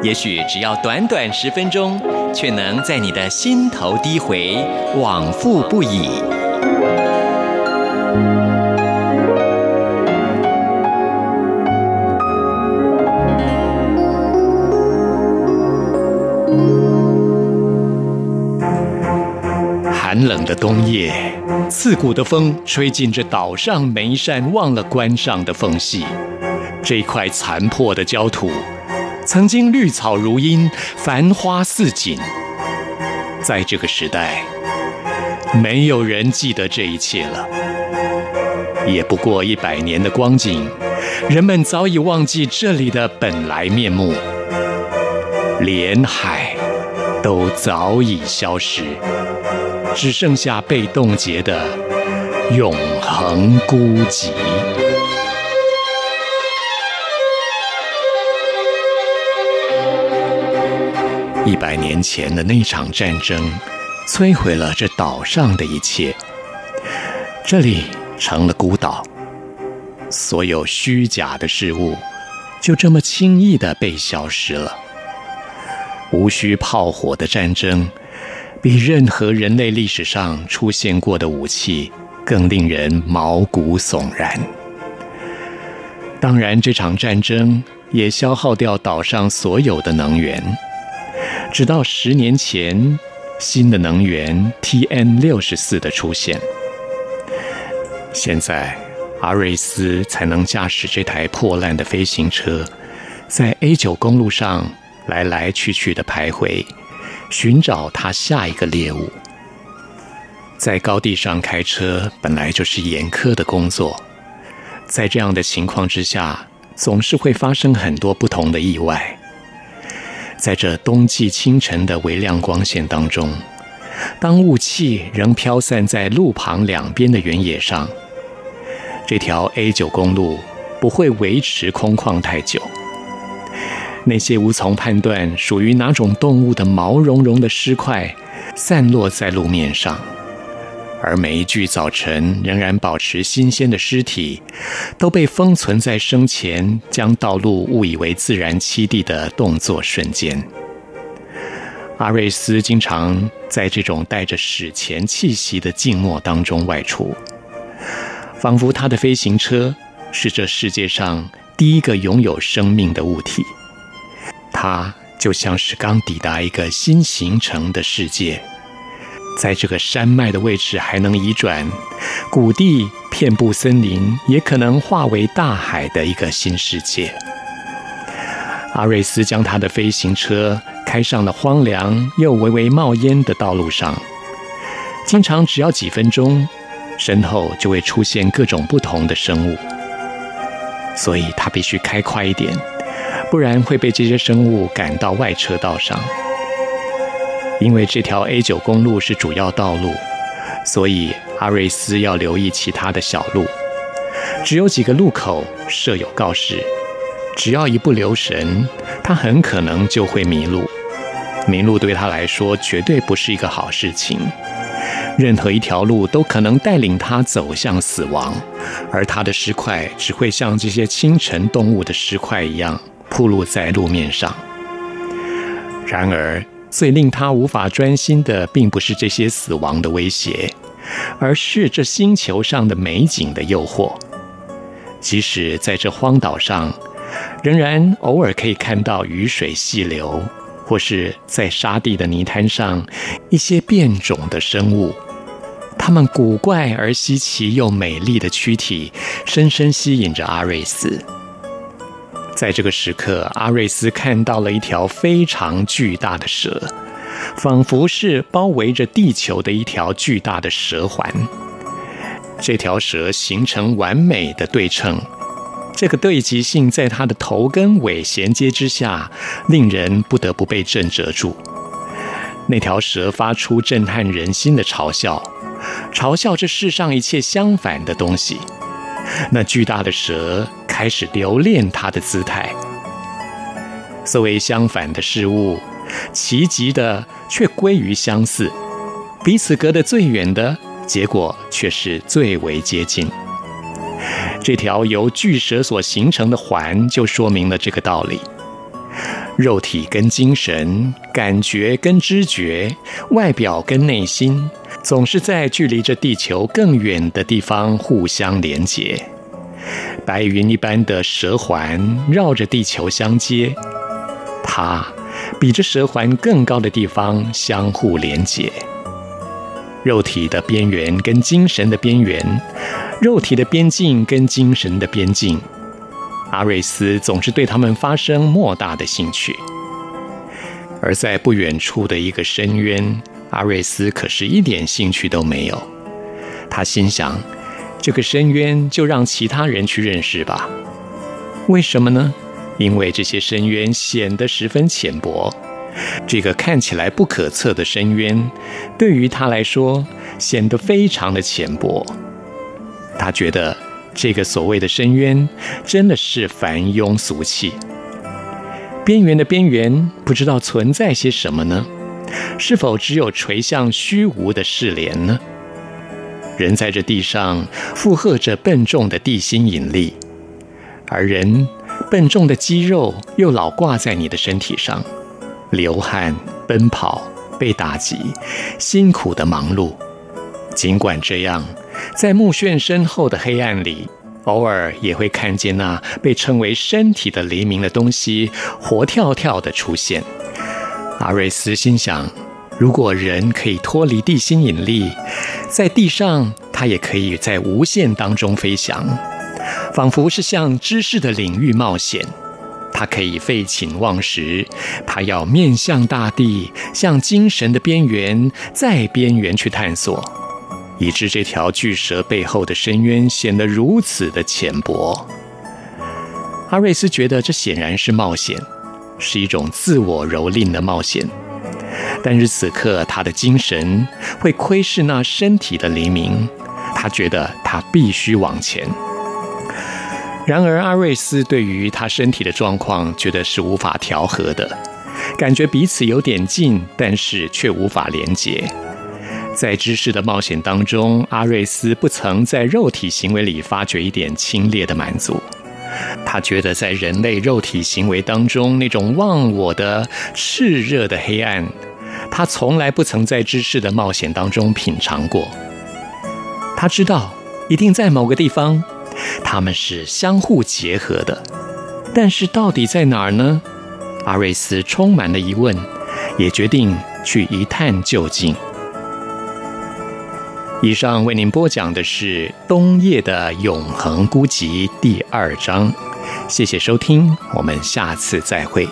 也许只要短短十分钟，却能在你的心头低回，往复不已。寒冷的冬夜，刺骨的风吹进这岛上每一扇忘了关上的缝隙。这块残破的焦土，曾经绿草如茵，繁花似锦。在这个时代，没有人记得这一切了。也不过一百年的光景，人们早已忘记这里的本来面目，连海都早已消失。只剩下被冻结的永恒孤寂。一百年前的那场战争，摧毁了这岛上的一切。这里成了孤岛，所有虚假的事物就这么轻易地被消失了。无需炮火的战争。比任何人类历史上出现过的武器更令人毛骨悚然。当然，这场战争也消耗掉岛上所有的能源，直到十年前，新的能源 TN 六十四的出现，现在阿瑞斯才能驾驶这台破烂的飞行车，在 A 九公路上来来去去的徘徊。寻找他下一个猎物。在高地上开车本来就是严苛的工作，在这样的情况之下，总是会发生很多不同的意外。在这冬季清晨的微亮光线当中，当雾气仍飘散在路旁两边的原野上，这条 A 九公路不会维持空旷太久。那些无从判断属于哪种动物的毛茸茸的尸块，散落在路面上，而每一具早晨仍然保持新鲜的尸体，都被封存在生前将道路误以为自然栖地的动作瞬间。阿瑞斯经常在这种带着史前气息的静默当中外出，仿佛他的飞行车是这世界上第一个拥有生命的物体。它就像是刚抵达一个新形成的世界，在这个山脉的位置还能移转，谷地遍布森林，也可能化为大海的一个新世界。阿瑞斯将他的飞行车开上了荒凉又微微冒烟的道路上，经常只要几分钟，身后就会出现各种不同的生物，所以他必须开快一点。不然会被这些生物赶到外车道上。因为这条 A 九公路是主要道路，所以阿瑞斯要留意其他的小路。只有几个路口设有告示，只要一不留神，他很可能就会迷路。迷路对他来说绝对不是一个好事情。任何一条路都可能带领他走向死亡，而他的尸块只会像这些清晨动物的尸块一样。铺露在路面上。然而，最令他无法专心的，并不是这些死亡的威胁，而是这星球上的美景的诱惑。即使在这荒岛上，仍然偶尔可以看到雨水细流，或是在沙地的泥滩上一些变种的生物。它们古怪而稀奇又美丽的躯体，深深吸引着阿瑞斯。在这个时刻，阿瑞斯看到了一条非常巨大的蛇，仿佛是包围着地球的一条巨大的蛇环。这条蛇形成完美的对称，这个对极性在它的头跟尾衔接之下，令人不得不被震慑住。那条蛇发出震撼人心的嘲笑，嘲笑这世上一切相反的东西。那巨大的蛇开始留恋它的姿态。所谓相反的事物，奇极的却归于相似，彼此隔得最远的结果却是最为接近。这条由巨蛇所形成的环，就说明了这个道理。肉体跟精神、感觉跟知觉、外表跟内心，总是在距离这地球更远的地方互相连接。白云一般的蛇环绕着地球相接，它比这蛇环更高的地方相互连接。肉体的边缘跟精神的边缘，肉体的边境跟精神的边境。阿瑞斯总是对他们发生莫大的兴趣，而在不远处的一个深渊，阿瑞斯可是一点兴趣都没有。他心想：这个深渊就让其他人去认识吧。为什么呢？因为这些深渊显得十分浅薄。这个看起来不可测的深渊，对于他来说显得非常的浅薄。他觉得。这个所谓的深渊，真的是凡庸俗气。边缘的边缘，不知道存在些什么呢？是否只有垂向虚无的世联呢？人在这地上负荷着笨重的地心引力，而人笨重的肌肉又老挂在你的身体上，流汗、奔跑、被打击，辛苦的忙碌。尽管这样。在目眩身后的黑暗里，偶尔也会看见那被称为身体的黎明的东西活跳跳地出现。阿瑞斯心想：如果人可以脱离地心引力，在地上，他也可以在无限当中飞翔，仿佛是向知识的领域冒险。他可以废寝忘食，他要面向大地，向精神的边缘，在边缘去探索。以致这条巨蛇背后的深渊显得如此的浅薄。阿瑞斯觉得这显然是冒险，是一种自我蹂躏的冒险。但是此刻他的精神会窥视那身体的黎明，他觉得他必须往前。然而阿瑞斯对于他身体的状况觉得是无法调和的，感觉彼此有点近，但是却无法连结。在知识的冒险当中，阿瑞斯不曾在肉体行为里发觉一点清冽的满足。他觉得在人类肉体行为当中那种忘我的炽热的黑暗，他从来不曾在知识的冒险当中品尝过。他知道，一定在某个地方，他们是相互结合的。但是到底在哪儿呢？阿瑞斯充满了疑问，也决定去一探究竟。以上为您播讲的是冬夜的《永恒孤寂》第二章，谢谢收听，我们下次再会。